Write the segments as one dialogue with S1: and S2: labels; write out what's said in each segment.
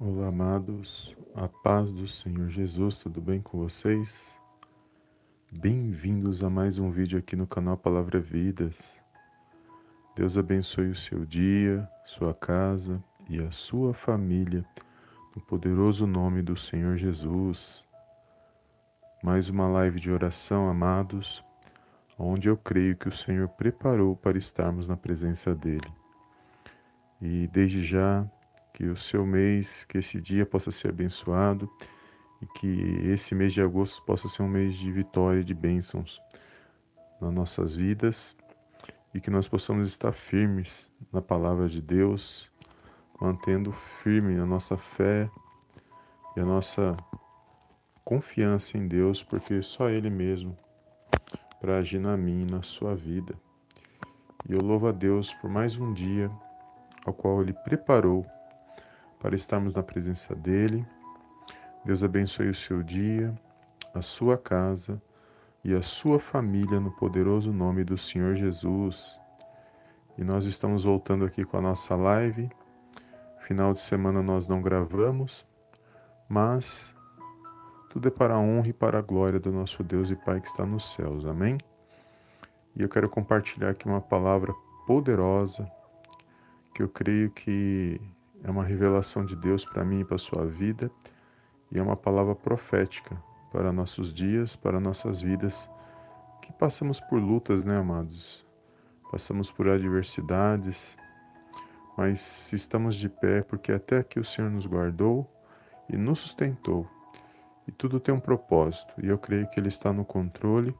S1: Olá, amados, a paz do Senhor Jesus, tudo bem com vocês? Bem-vindos a mais um vídeo aqui no canal Palavra Vidas. Deus abençoe o seu dia, sua casa e a sua família, no poderoso nome do Senhor Jesus. Mais uma live de oração, amados, onde eu creio que o Senhor preparou para estarmos na presença dEle. E desde já que o seu mês, que esse dia possa ser abençoado e que esse mês de agosto possa ser um mês de vitória e de bênçãos nas nossas vidas e que nós possamos estar firmes na palavra de Deus, mantendo firme a nossa fé e a nossa confiança em Deus, porque só Ele mesmo para agir na minha e na sua vida. E eu louvo a Deus por mais um dia ao qual Ele preparou para estarmos na presença dEle. Deus abençoe o seu dia, a sua casa e a sua família no poderoso nome do Senhor Jesus. E nós estamos voltando aqui com a nossa live. Final de semana nós não gravamos, mas tudo é para a honra e para a glória do nosso Deus e Pai que está nos céus. Amém? E eu quero compartilhar aqui uma palavra poderosa que eu creio que é uma revelação de Deus para mim e para a sua vida, e é uma palavra profética para nossos dias, para nossas vidas, que passamos por lutas, né, amados? Passamos por adversidades, mas estamos de pé porque até aqui o Senhor nos guardou e nos sustentou. E tudo tem um propósito, e eu creio que Ele está no controle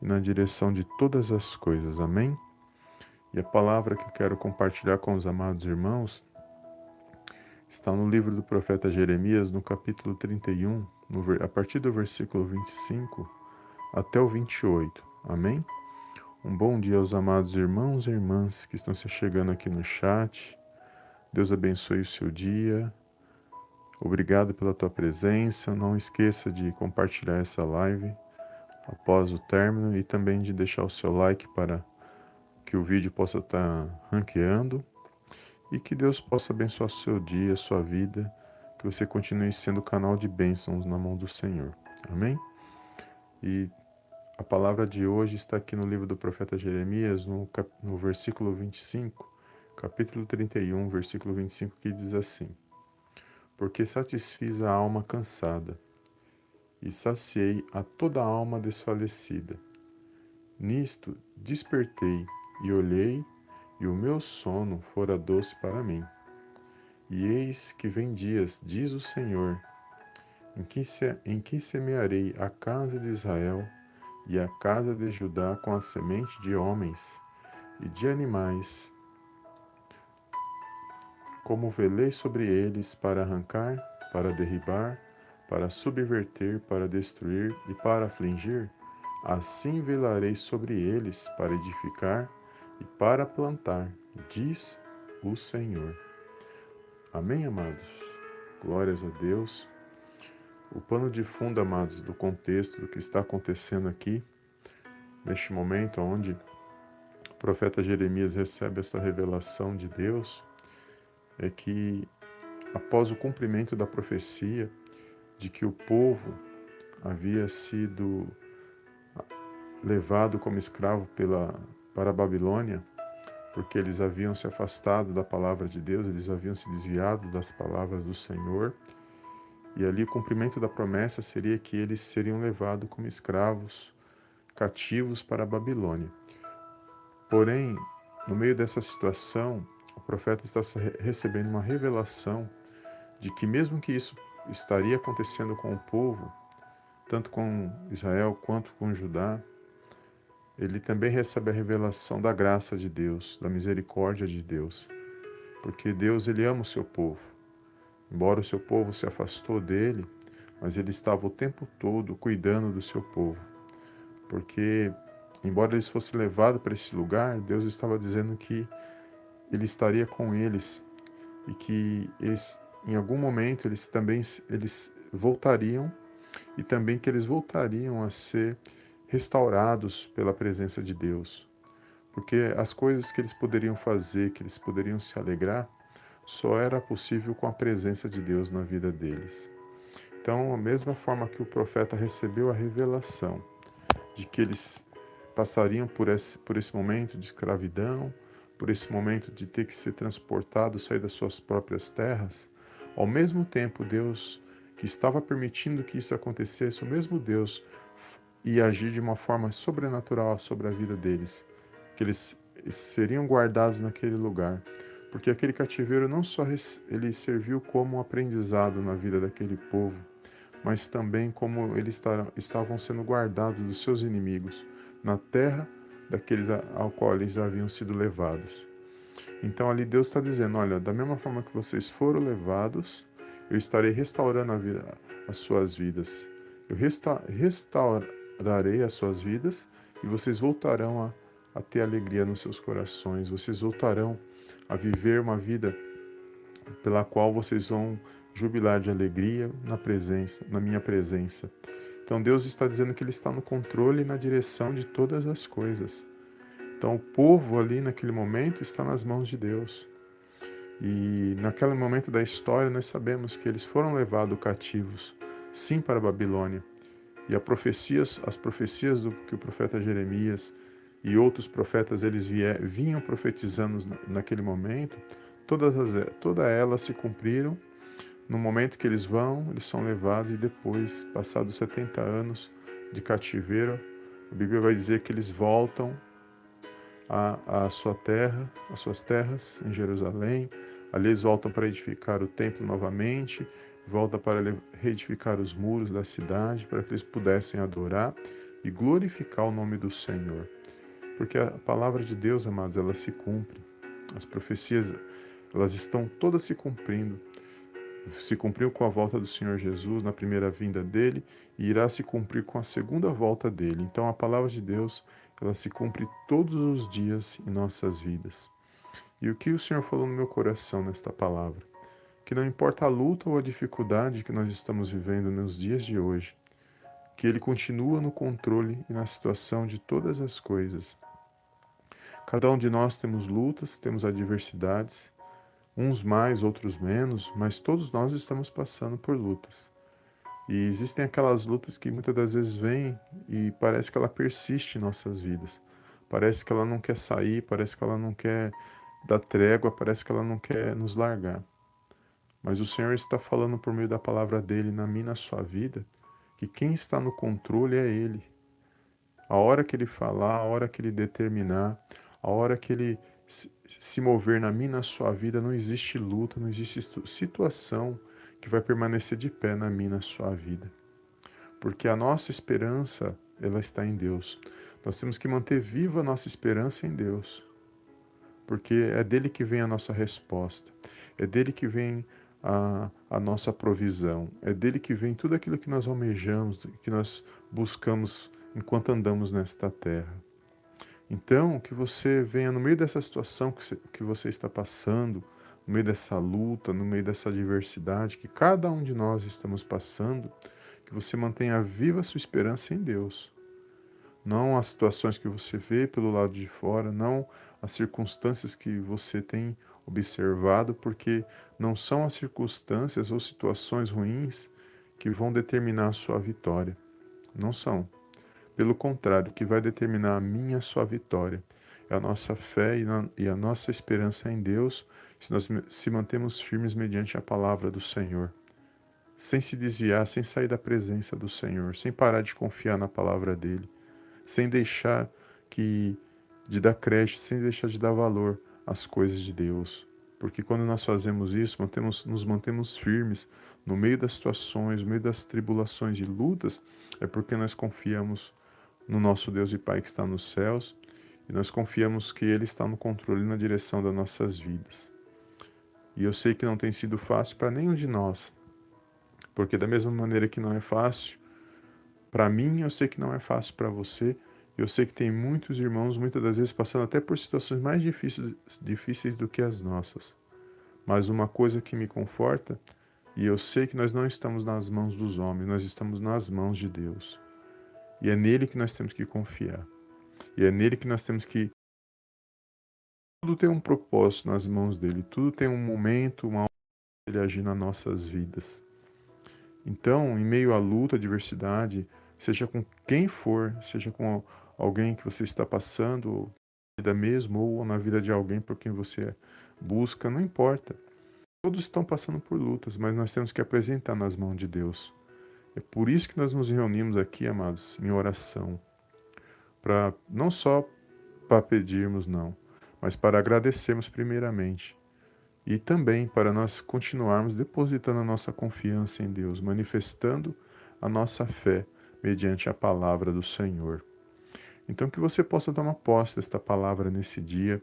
S1: e na direção de todas as coisas. Amém? E a palavra que eu quero compartilhar com os amados irmãos está no livro do profeta Jeremias, no capítulo 31, no, a partir do versículo 25 até o 28. Amém? Um bom dia aos amados irmãos e irmãs que estão se chegando aqui no chat. Deus abençoe o seu dia. Obrigado pela tua presença. Não esqueça de compartilhar essa live após o término e também de deixar o seu like para que o vídeo possa estar ranqueando e que Deus possa abençoar seu dia, sua vida, que você continue sendo canal de bênçãos na mão do Senhor. Amém? E a palavra de hoje está aqui no livro do profeta Jeremias, no, cap... no versículo 25, capítulo 31, versículo 25, que diz assim: Porque satisfiz a alma cansada e saciei a toda a alma desfalecida. Nisto despertei e olhei e o meu sono fora doce para mim. E eis que vem dias, diz o Senhor, em que, se, em que semearei a casa de Israel e a casa de Judá com a semente de homens e de animais, como velei sobre eles para arrancar, para derribar, para subverter, para destruir e para afligir, assim velarei sobre eles para edificar e para plantar, diz o Senhor. Amém, amados? Glórias a Deus. O pano de fundo, amados, do contexto do que está acontecendo aqui, neste momento onde o profeta Jeremias recebe essa revelação de Deus, é que após o cumprimento da profecia de que o povo havia sido levado como escravo pela, para a Babilônia, porque eles haviam se afastado da palavra de Deus, eles haviam se desviado das palavras do Senhor. E ali o cumprimento da promessa seria que eles seriam levados como escravos, cativos para a Babilônia. Porém, no meio dessa situação, o profeta está recebendo uma revelação de que, mesmo que isso estaria acontecendo com o povo, tanto com Israel quanto com Judá, ele também recebe a revelação da graça de Deus, da misericórdia de Deus. Porque Deus ele ama o seu povo. Embora o seu povo se afastou dele, mas ele estava o tempo todo cuidando do seu povo. Porque embora eles fossem levados para esse lugar, Deus estava dizendo que ele estaria com eles e que eles em algum momento eles também eles voltariam e também que eles voltariam a ser restaurados pela presença de Deus. Porque as coisas que eles poderiam fazer, que eles poderiam se alegrar, só era possível com a presença de Deus na vida deles. Então, a mesma forma que o profeta recebeu a revelação de que eles passariam por esse, por esse momento de escravidão, por esse momento de ter que ser transportado, sair das suas próprias terras, ao mesmo tempo Deus que estava permitindo que isso acontecesse, o mesmo Deus ia agir de uma forma sobrenatural sobre a vida deles, que eles seriam guardados naquele lugar, porque aquele cativeiro não só ele serviu como um aprendizado na vida daquele povo, mas também como eles estavam sendo guardados dos seus inimigos na terra daqueles ao qual eles haviam sido levados. Então ali Deus está dizendo, olha, da mesma forma que vocês foram levados, eu estarei restaurando vida, as suas vidas. Eu resta, restaurarei as suas vidas e vocês voltarão a, a ter alegria nos seus corações. Vocês voltarão a viver uma vida pela qual vocês vão jubilar de alegria na presença, na minha presença. Então Deus está dizendo que Ele está no controle e na direção de todas as coisas. Então o povo ali naquele momento está nas mãos de Deus. E naquele momento da história nós sabemos que eles foram levados cativos, sim, para a Babilônia. E profecias, as profecias do que o profeta Jeremias e outros profetas eles vier, vinham profetizando naquele momento, todas, as, todas elas se cumpriram no momento que eles vão, eles são levados e depois, passados 70 anos de cativeiro, a Bíblia vai dizer que eles voltam à, à sua terra, às suas terras em Jerusalém. Ali eles voltam para edificar o templo novamente, voltam para reedificar os muros da cidade, para que eles pudessem adorar e glorificar o nome do Senhor. Porque a palavra de Deus, amados, ela se cumpre. As profecias, elas estão todas se cumprindo se cumpriu com a volta do Senhor Jesus na primeira vinda dele e irá se cumprir com a segunda volta dele. Então a palavra de Deus, ela se cumpre todos os dias em nossas vidas. E o que o Senhor falou no meu coração nesta palavra? Que não importa a luta ou a dificuldade que nós estamos vivendo nos dias de hoje, que ele continua no controle e na situação de todas as coisas. Cada um de nós temos lutas, temos adversidades, uns mais, outros menos, mas todos nós estamos passando por lutas. E existem aquelas lutas que muitas das vezes vêm e parece que ela persiste em nossas vidas. Parece que ela não quer sair, parece que ela não quer dar trégua, parece que ela não quer nos largar. Mas o Senhor está falando por meio da palavra dele na minha na sua vida que quem está no controle é ele. A hora que ele falar, a hora que ele determinar, a hora que ele se mover na minha na sua vida, não existe luta, não existe situação que vai permanecer de pé na minha na sua vida. Porque a nossa esperança, ela está em Deus. Nós temos que manter viva a nossa esperança em Deus. Porque é dele que vem a nossa resposta. É dele que vem a, a nossa provisão. É dele que vem tudo aquilo que nós almejamos, que nós buscamos enquanto andamos nesta terra. Então, que você venha no meio dessa situação que você está passando, no meio dessa luta, no meio dessa adversidade que cada um de nós estamos passando, que você mantenha viva a sua esperança em Deus. Não as situações que você vê pelo lado de fora, não as circunstâncias que você tem observado, porque não são as circunstâncias ou situações ruins que vão determinar a sua vitória. Não são. Pelo contrário, o que vai determinar a minha a sua vitória é a nossa fé e a nossa esperança em Deus, se nós se mantemos firmes mediante a palavra do Senhor, sem se desviar, sem sair da presença do Senhor, sem parar de confiar na palavra dele, sem deixar que de dar crédito, sem deixar de dar valor às coisas de Deus. Porque quando nós fazemos isso, mantemos, nos mantemos firmes no meio das situações, no meio das tribulações e lutas, é porque nós confiamos no nosso Deus e Pai que está nos céus e nós confiamos que Ele está no controle e na direção das nossas vidas. E eu sei que não tem sido fácil para nenhum de nós, porque da mesma maneira que não é fácil para mim, eu sei que não é fácil para você. Eu sei que tem muitos irmãos, muitas das vezes, passando até por situações mais difíceis, difíceis do que as nossas. Mas uma coisa que me conforta, e eu sei que nós não estamos nas mãos dos homens, nós estamos nas mãos de Deus. E é nele que nós temos que confiar. E é nele que nós temos que Tudo tem um propósito nas mãos dele, tudo tem um momento, uma hora ele agir nas nossas vidas. Então, em meio à luta, à adversidade, seja com quem for, seja com alguém que você está passando, vida mesmo, ou na vida de alguém por quem você busca, não importa. Todos estão passando por lutas, mas nós temos que apresentar nas mãos de Deus. É por isso que nós nos reunimos aqui, amados, em oração. Para não só para pedirmos, não, mas para agradecermos primeiramente. E também para nós continuarmos depositando a nossa confiança em Deus, manifestando a nossa fé mediante a palavra do Senhor. Então, que você possa tomar posse desta palavra nesse dia.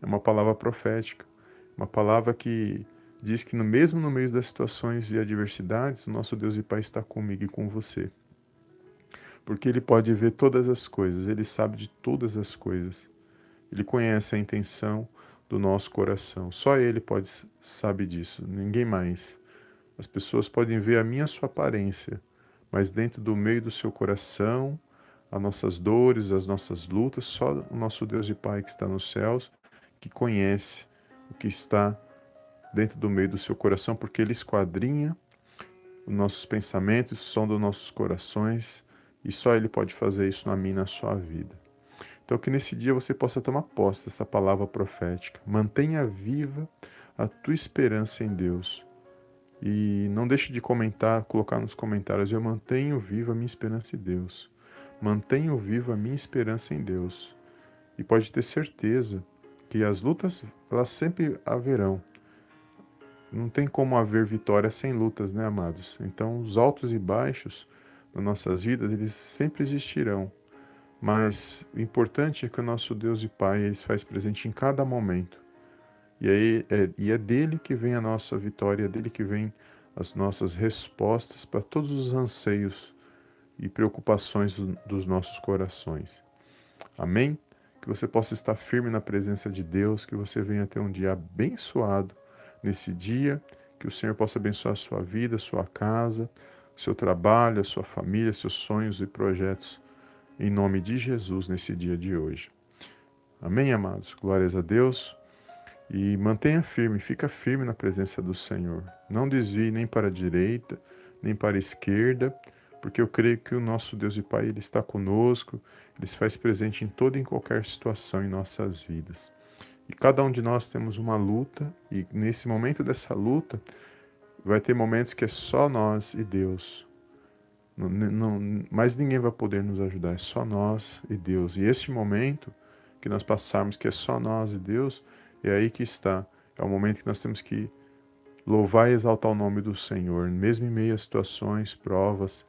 S1: É uma palavra profética, uma palavra que diz que, no mesmo no meio das situações e adversidades, o nosso Deus e Pai está comigo e com você. Porque Ele pode ver todas as coisas, Ele sabe de todas as coisas. Ele conhece a intenção do nosso coração. Só Ele pode sabe disso, ninguém mais. As pessoas podem ver a minha sua aparência, mas dentro do meio do seu coração as nossas dores, as nossas lutas, só o nosso Deus e Pai que está nos céus, que conhece o que está dentro do meio do seu coração, porque Ele esquadrinha os nossos pensamentos, som dos nossos corações, e só Ele pode fazer isso na minha e na sua vida. Então, que nesse dia você possa tomar posse dessa palavra profética. Mantenha viva a tua esperança em Deus. E não deixe de comentar, colocar nos comentários: Eu mantenho viva a minha esperança em Deus. Mantenho viva a minha esperança em Deus. E pode ter certeza que as lutas, elas sempre haverão. Não tem como haver vitória sem lutas, né, amados? Então, os altos e baixos nas nossas vidas, eles sempre existirão. Mas o importante é que o nosso Deus e Pai, ele se faz presente em cada momento. E, aí, é, e é dele que vem a nossa vitória, é dele que vem as nossas respostas para todos os anseios e preocupações dos nossos corações. Amém? Que você possa estar firme na presença de Deus, que você venha ter um dia abençoado nesse dia, que o Senhor possa abençoar a sua vida, a sua casa, seu trabalho, a sua família, seus sonhos e projetos, em nome de Jesus, nesse dia de hoje. Amém, amados? Glórias a Deus. E mantenha firme, fica firme na presença do Senhor. Não desvie nem para a direita, nem para a esquerda, porque eu creio que o nosso Deus e Pai ele está conosco, ele se faz presente em toda e em qualquer situação em nossas vidas. E cada um de nós temos uma luta, e nesse momento dessa luta, vai ter momentos que é só nós e Deus. Não, não, mais ninguém vai poder nos ajudar, é só nós e Deus. E esse momento que nós passarmos, que é só nós e Deus, é aí que está. É o momento que nós temos que louvar e exaltar o nome do Senhor, mesmo em meio a situações, provas,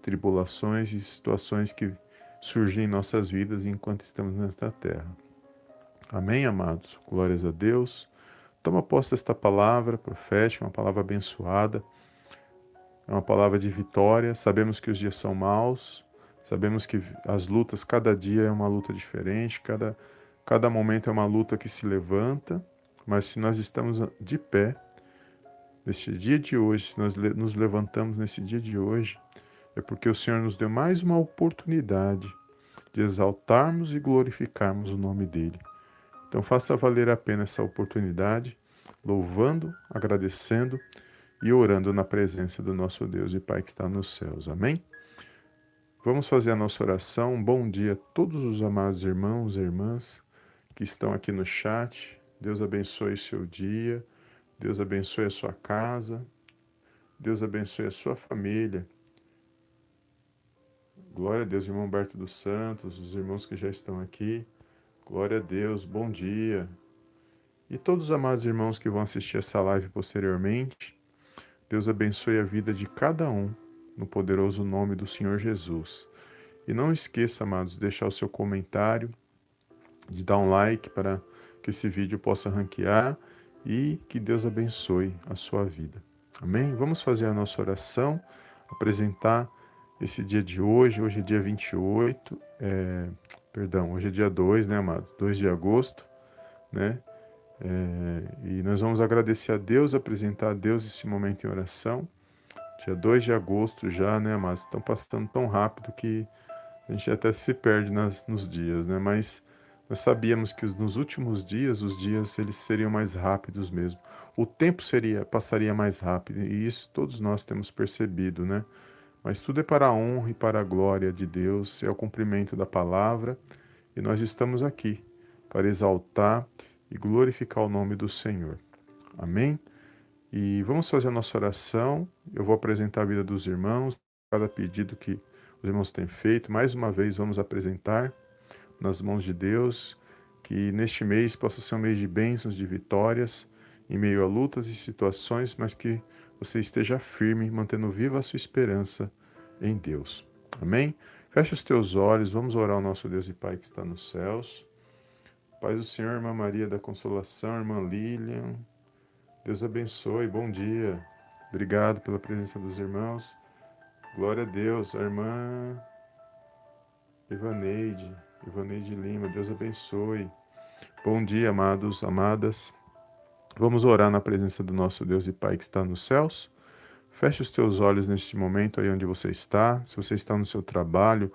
S1: tribulações e situações que surgem em nossas vidas enquanto estamos nesta terra. Amém, amados? Glórias a Deus. Toma posse desta palavra profética, uma palavra abençoada, é uma palavra de vitória. Sabemos que os dias são maus, sabemos que as lutas, cada dia é uma luta diferente, cada, cada momento é uma luta que se levanta, mas se nós estamos de pé, neste dia de hoje, se nós nos levantamos nesse dia de hoje, é porque o Senhor nos deu mais uma oportunidade de exaltarmos e glorificarmos o nome dele. Então faça valer a pena essa oportunidade, louvando, agradecendo e orando na presença do nosso Deus e Pai que está nos céus. Amém? Vamos fazer a nossa oração. Um bom dia a todos os amados irmãos e irmãs que estão aqui no chat. Deus abençoe seu dia. Deus abençoe a sua casa. Deus abençoe a sua família. Glória a Deus, irmão Humberto dos Santos, os irmãos que já estão aqui. Glória a Deus, bom dia. E todos os amados irmãos que vão assistir essa live posteriormente, Deus abençoe a vida de cada um, no poderoso nome do Senhor Jesus. E não esqueça, amados, de deixar o seu comentário, de dar um like para que esse vídeo possa ranquear e que Deus abençoe a sua vida. Amém? Vamos fazer a nossa oração, apresentar esse dia de hoje. Hoje é dia 28, é, perdão, hoje é dia 2, né, amados? 2 de agosto, né? É, e nós vamos agradecer a Deus, apresentar a Deus esse momento em oração. Dia 2 de agosto já, né, amados? Estão passando tão rápido que a gente até se perde nas, nos dias, né? Mas Nós sabíamos que nos últimos dias, os dias eles seriam mais rápidos mesmo. O tempo seria passaria mais rápido, e isso todos nós temos percebido, né? Mas tudo é para a honra e para a glória de Deus, é o cumprimento da palavra, e nós estamos aqui para exaltar e glorificar o nome do Senhor. Amém? E vamos fazer a nossa oração. Eu vou apresentar a vida dos irmãos, cada pedido que os irmãos têm feito. Mais uma vez, vamos apresentar nas mãos de Deus, que neste mês possa ser um mês de bênçãos, de vitórias, em meio a lutas e situações, mas que você esteja firme, mantendo viva a sua esperança em Deus. Amém? Feche os teus olhos, vamos orar ao nosso Deus e Pai que está nos céus. Paz do Senhor, irmã Maria da Consolação, irmã Lilian. Deus abençoe, bom dia. Obrigado pela presença dos irmãos. Glória a Deus, a irmã Ivaneide, Ivaneide Lima, Deus abençoe. Bom dia, amados, amadas. Vamos orar na presença do nosso Deus e Pai que está nos céus. Feche os teus olhos neste momento aí onde você está. Se você está no seu trabalho,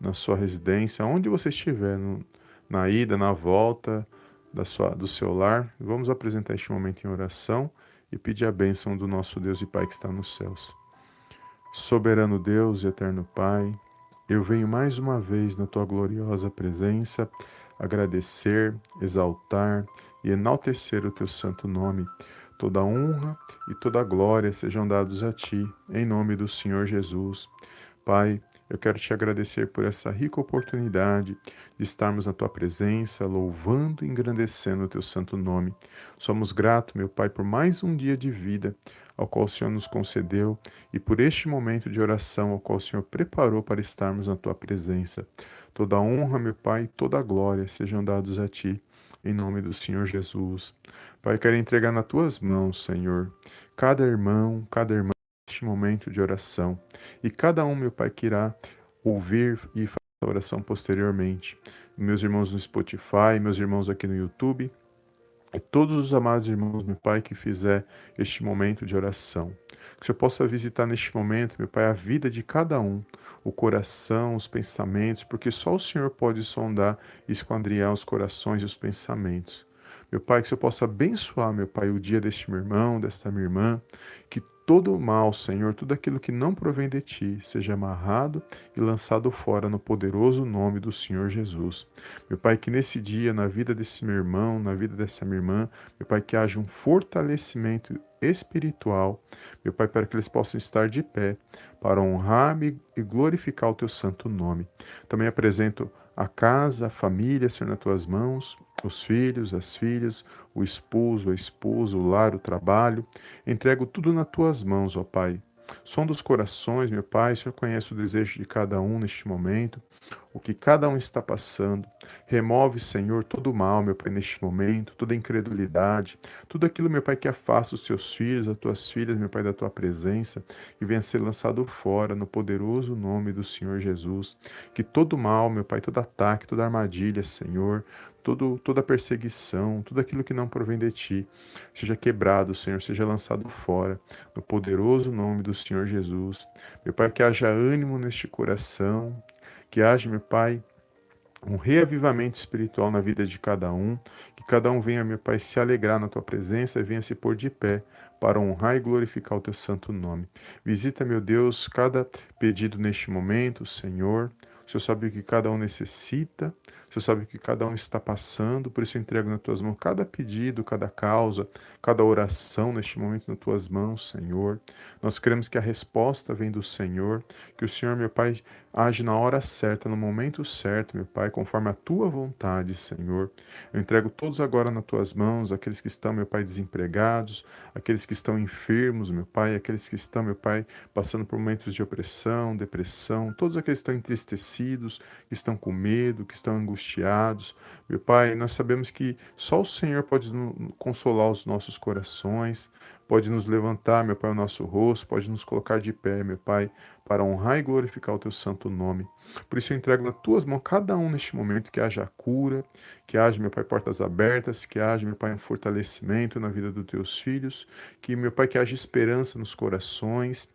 S1: na sua residência, onde você estiver, no, na ida, na volta da sua, do seu lar, vamos apresentar este momento em oração e pedir a bênção do nosso Deus e Pai que está nos céus. Soberano Deus e eterno Pai, eu venho mais uma vez na tua gloriosa presença agradecer, exaltar e enaltecer o teu santo nome. Toda honra e toda glória sejam dados a ti, em nome do Senhor Jesus. Pai, eu quero te agradecer por essa rica oportunidade de estarmos na tua presença, louvando e engrandecendo o teu santo nome. Somos gratos, meu Pai, por mais um dia de vida ao qual o Senhor nos concedeu e por este momento de oração ao qual o Senhor preparou para estarmos na tua presença. Toda honra, meu Pai, toda glória sejam dados a ti, em nome do Senhor Jesus. Pai, quero entregar nas tuas mãos, Senhor, cada irmão, cada irmã neste momento de oração. E cada um, meu Pai, que irá ouvir e fazer a oração posteriormente. Meus irmãos no Spotify, meus irmãos aqui no YouTube, e todos os amados irmãos, meu Pai, que fizer este momento de oração. Que o Senhor possa visitar neste momento, meu Pai, a vida de cada um, o coração, os pensamentos, porque só o Senhor pode sondar e esquadrinhar os corações e os pensamentos. Meu Pai, que o Senhor possa abençoar, meu Pai, o dia deste meu irmão, desta minha irmã, que todo o mal, Senhor, tudo aquilo que não provém de ti, seja amarrado e lançado fora no poderoso nome do Senhor Jesus. Meu Pai, que nesse dia, na vida desse meu irmão, na vida dessa minha irmã, meu Pai, que haja um fortalecimento espiritual, meu Pai, para que eles possam estar de pé, para honrar-me e glorificar o teu santo nome. Também apresento a casa, a família, Senhor, nas tuas mãos, os filhos, as filhas, o esposo, a esposa, o lar, o trabalho. Entrego tudo nas tuas mãos, ó Pai. Som dos corações, meu Pai, o Senhor conhece o desejo de cada um neste momento o que cada um está passando. Remove, Senhor, todo o mal, meu Pai, neste momento, toda incredulidade, tudo aquilo, meu Pai, que afasta os teus filhos, as tuas filhas, meu Pai, da tua presença, e venha ser lançado fora no poderoso nome do Senhor Jesus. Que todo mal, meu Pai, todo ataque, toda armadilha, Senhor, todo, toda perseguição, tudo aquilo que não provém de ti, seja quebrado, Senhor, seja lançado fora, no poderoso nome do Senhor Jesus. Meu Pai, que haja ânimo neste coração, que haja, meu Pai, um reavivamento espiritual na vida de cada um, que cada um venha, meu Pai, se alegrar na tua presença e venha se pôr de pé para honrar e glorificar o teu santo nome. Visita, meu Deus, cada pedido neste momento, Senhor. O Senhor sabe o que cada um necessita, Senhor sabe que cada um está passando, por isso eu entrego nas tuas mãos cada pedido, cada causa, cada oração neste momento nas tuas mãos, Senhor. Nós queremos que a resposta vem do Senhor, que o Senhor, meu Pai, age na hora certa, no momento certo, meu Pai, conforme a tua vontade, Senhor. Eu entrego todos agora nas tuas mãos, aqueles que estão, meu Pai, desempregados, aqueles que estão enfermos, meu Pai, aqueles que estão, meu Pai, passando por momentos de opressão, depressão, todos aqueles que estão entristecidos, que estão com medo, que estão angustiados. Meu Pai, nós sabemos que só o Senhor pode consolar os nossos corações, pode nos levantar, meu Pai, o nosso rosto, pode nos colocar de pé, meu Pai, para honrar e glorificar o teu santo nome. Por isso eu entrego nas tuas mãos cada um neste momento que haja cura, que haja, meu Pai, portas abertas, que haja, meu Pai, um fortalecimento na vida dos teus filhos, que, meu Pai, que haja esperança nos corações,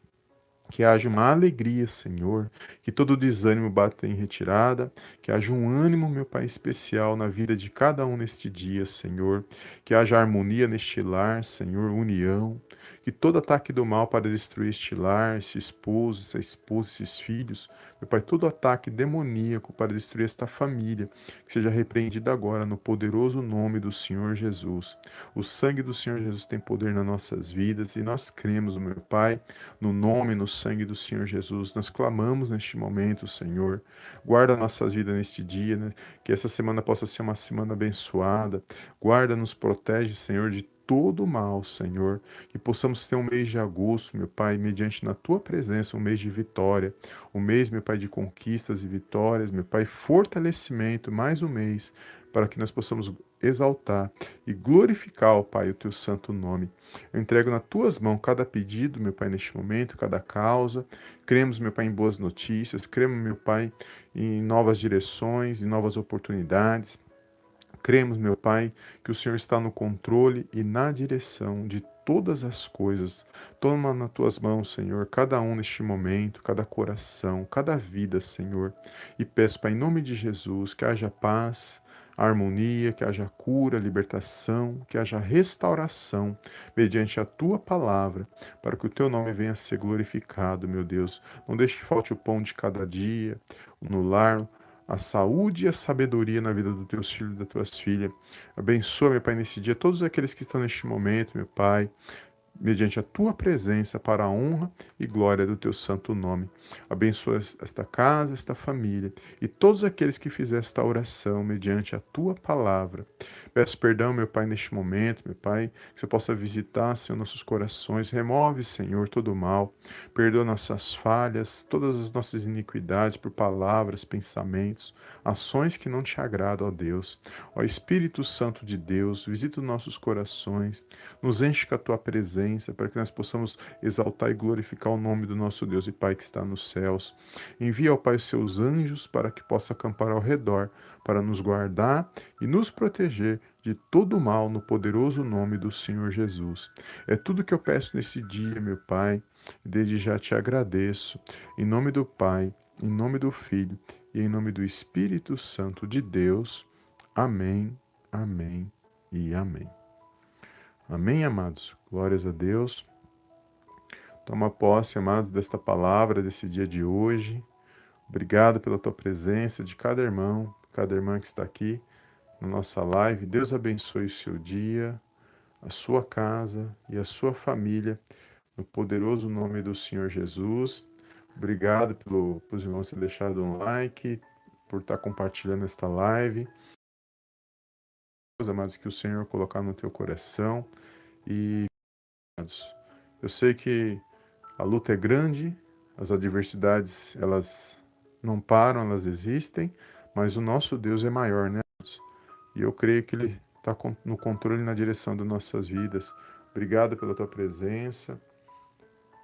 S1: que haja uma alegria, Senhor, que todo desânimo bata em retirada, que haja um ânimo, meu Pai, especial na vida de cada um neste dia, Senhor, que haja harmonia neste lar, Senhor, união, que todo ataque do mal para destruir este lar, esse esposo, essa esposa, esses filhos, meu Pai, todo ataque demoníaco para destruir esta família, que seja repreendido agora no poderoso nome do Senhor Jesus. O sangue do Senhor Jesus tem poder nas nossas vidas e nós cremos, meu Pai, no nome, no sangue do Senhor Jesus. Nós clamamos neste momento, Senhor. Guarda nossas vidas neste dia, né? que essa semana possa ser uma semana abençoada. Guarda, nos protege, Senhor, de todo o mal, Senhor. Que possamos ter um mês de agosto, meu Pai, mediante na tua presença, um mês de vitória, um mês, meu Pai, de conquistas e vitórias, meu Pai, fortalecimento, mais um mês, para que nós possamos exaltar e glorificar, ó Pai, o teu santo nome. Eu entrego nas tuas mãos cada pedido, meu Pai, neste momento, cada causa. Cremos, meu Pai, em boas notícias, cremos, meu Pai, em novas direções, em novas oportunidades. Cremos, meu Pai, que o Senhor está no controle e na direção de todas as coisas. Toma nas tuas mãos, Senhor, cada um neste momento, cada coração, cada vida, Senhor. E peço, Pai, em nome de Jesus, que haja paz, harmonia, que haja cura, libertação, que haja restauração mediante a tua palavra, para que o teu nome venha a ser glorificado, meu Deus. Não deixe que falte o pão de cada dia no lar, a saúde e a sabedoria na vida dos teus filhos e das tuas filhas. Abençoa, meu Pai, nesse dia, todos aqueles que estão neste momento, meu Pai, mediante a tua presença para a honra e glória do teu santo nome. Abençoa esta casa, esta família e todos aqueles que fizeram esta oração mediante a tua palavra. Peço perdão, meu Pai, neste momento, meu Pai, que você possa visitar, Senhor, nossos corações. Remove, Senhor, todo o mal. Perdoa nossas falhas, todas as nossas iniquidades por palavras, pensamentos, ações que não te agradam, ó Deus. Ó Espírito Santo de Deus, visita os nossos corações, nos enche com a tua presença, para que nós possamos exaltar e glorificar o nome do nosso Deus e Pai que está nos céus. Envia, ó Pai, os seus anjos para que possa acampar ao redor, para nos guardar e nos proteger de todo mal no poderoso nome do Senhor Jesus. É tudo que eu peço nesse dia, meu Pai, e desde já te agradeço. Em nome do Pai, em nome do Filho e em nome do Espírito Santo de Deus. Amém, amém e amém. Amém, amados. Glórias a Deus. Toma posse, amados, desta palavra, desse dia de hoje. Obrigado pela tua presença, de cada irmão, cada irmã que está aqui na nossa live. Deus abençoe o seu dia, a sua casa e a sua família, no poderoso nome do Senhor Jesus. Obrigado pelo, pelos irmãos terem deixado um like, por estar compartilhando esta live. Meus amados, que o Senhor colocar no teu coração. E eu sei que a luta é grande, as adversidades elas não param, elas existem, mas o nosso Deus é maior, né? E eu creio que Ele está no controle e na direção das nossas vidas. Obrigado pela tua presença.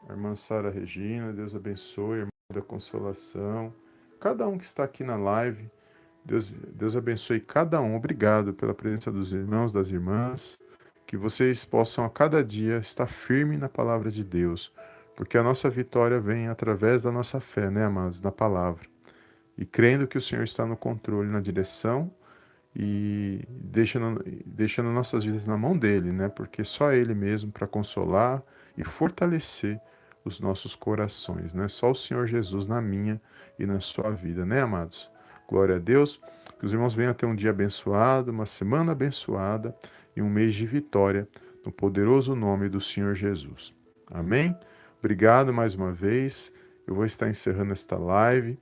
S1: irmã Sara Regina, Deus abençoe, irmã da consolação. Cada um que está aqui na live, Deus, Deus abençoe cada um. Obrigado pela presença dos irmãos, das irmãs. Que vocês possam a cada dia estar firme na palavra de Deus. Porque a nossa vitória vem através da nossa fé, né, amados? Na palavra e crendo que o Senhor está no controle, na direção e deixando, deixando nossas vidas na mão dele, né? Porque só ele mesmo para consolar e fortalecer os nossos corações, né? Só o Senhor Jesus na minha e na sua vida, né, amados? Glória a Deus. Que os irmãos venham ter um dia abençoado, uma semana abençoada e um mês de vitória no poderoso nome do Senhor Jesus. Amém? Obrigado mais uma vez. Eu vou estar encerrando esta live.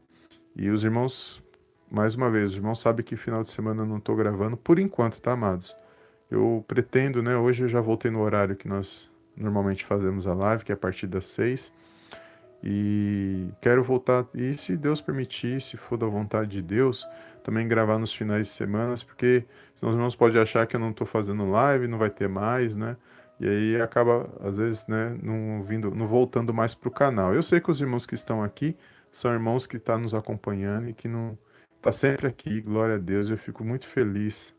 S1: E os irmãos, mais uma vez, os irmãos sabem que final de semana eu não estou gravando, por enquanto, tá, amados? Eu pretendo, né? Hoje eu já voltei no horário que nós normalmente fazemos a live, que é a partir das seis. E quero voltar, e se Deus permitir, se for da vontade de Deus, também gravar nos finais de semana, porque senão os irmãos podem achar que eu não estou fazendo live, não vai ter mais, né? E aí acaba, às vezes, né, não, vindo, não voltando mais para o canal. Eu sei que os irmãos que estão aqui são irmãos que estão tá nos acompanhando e que não está sempre aqui, glória a Deus, eu fico muito feliz.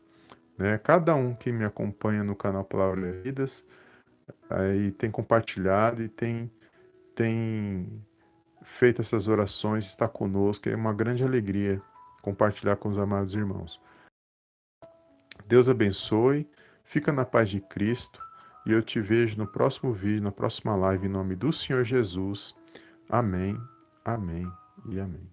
S1: Né? Cada um que me acompanha no canal Palavra Vidas aí tem compartilhado e tem, tem feito essas orações, está conosco. É uma grande alegria compartilhar com os amados irmãos. Deus abençoe, fica na paz de Cristo e eu te vejo no próximo vídeo, na próxima live, em nome do Senhor Jesus. Amém, amém e amém.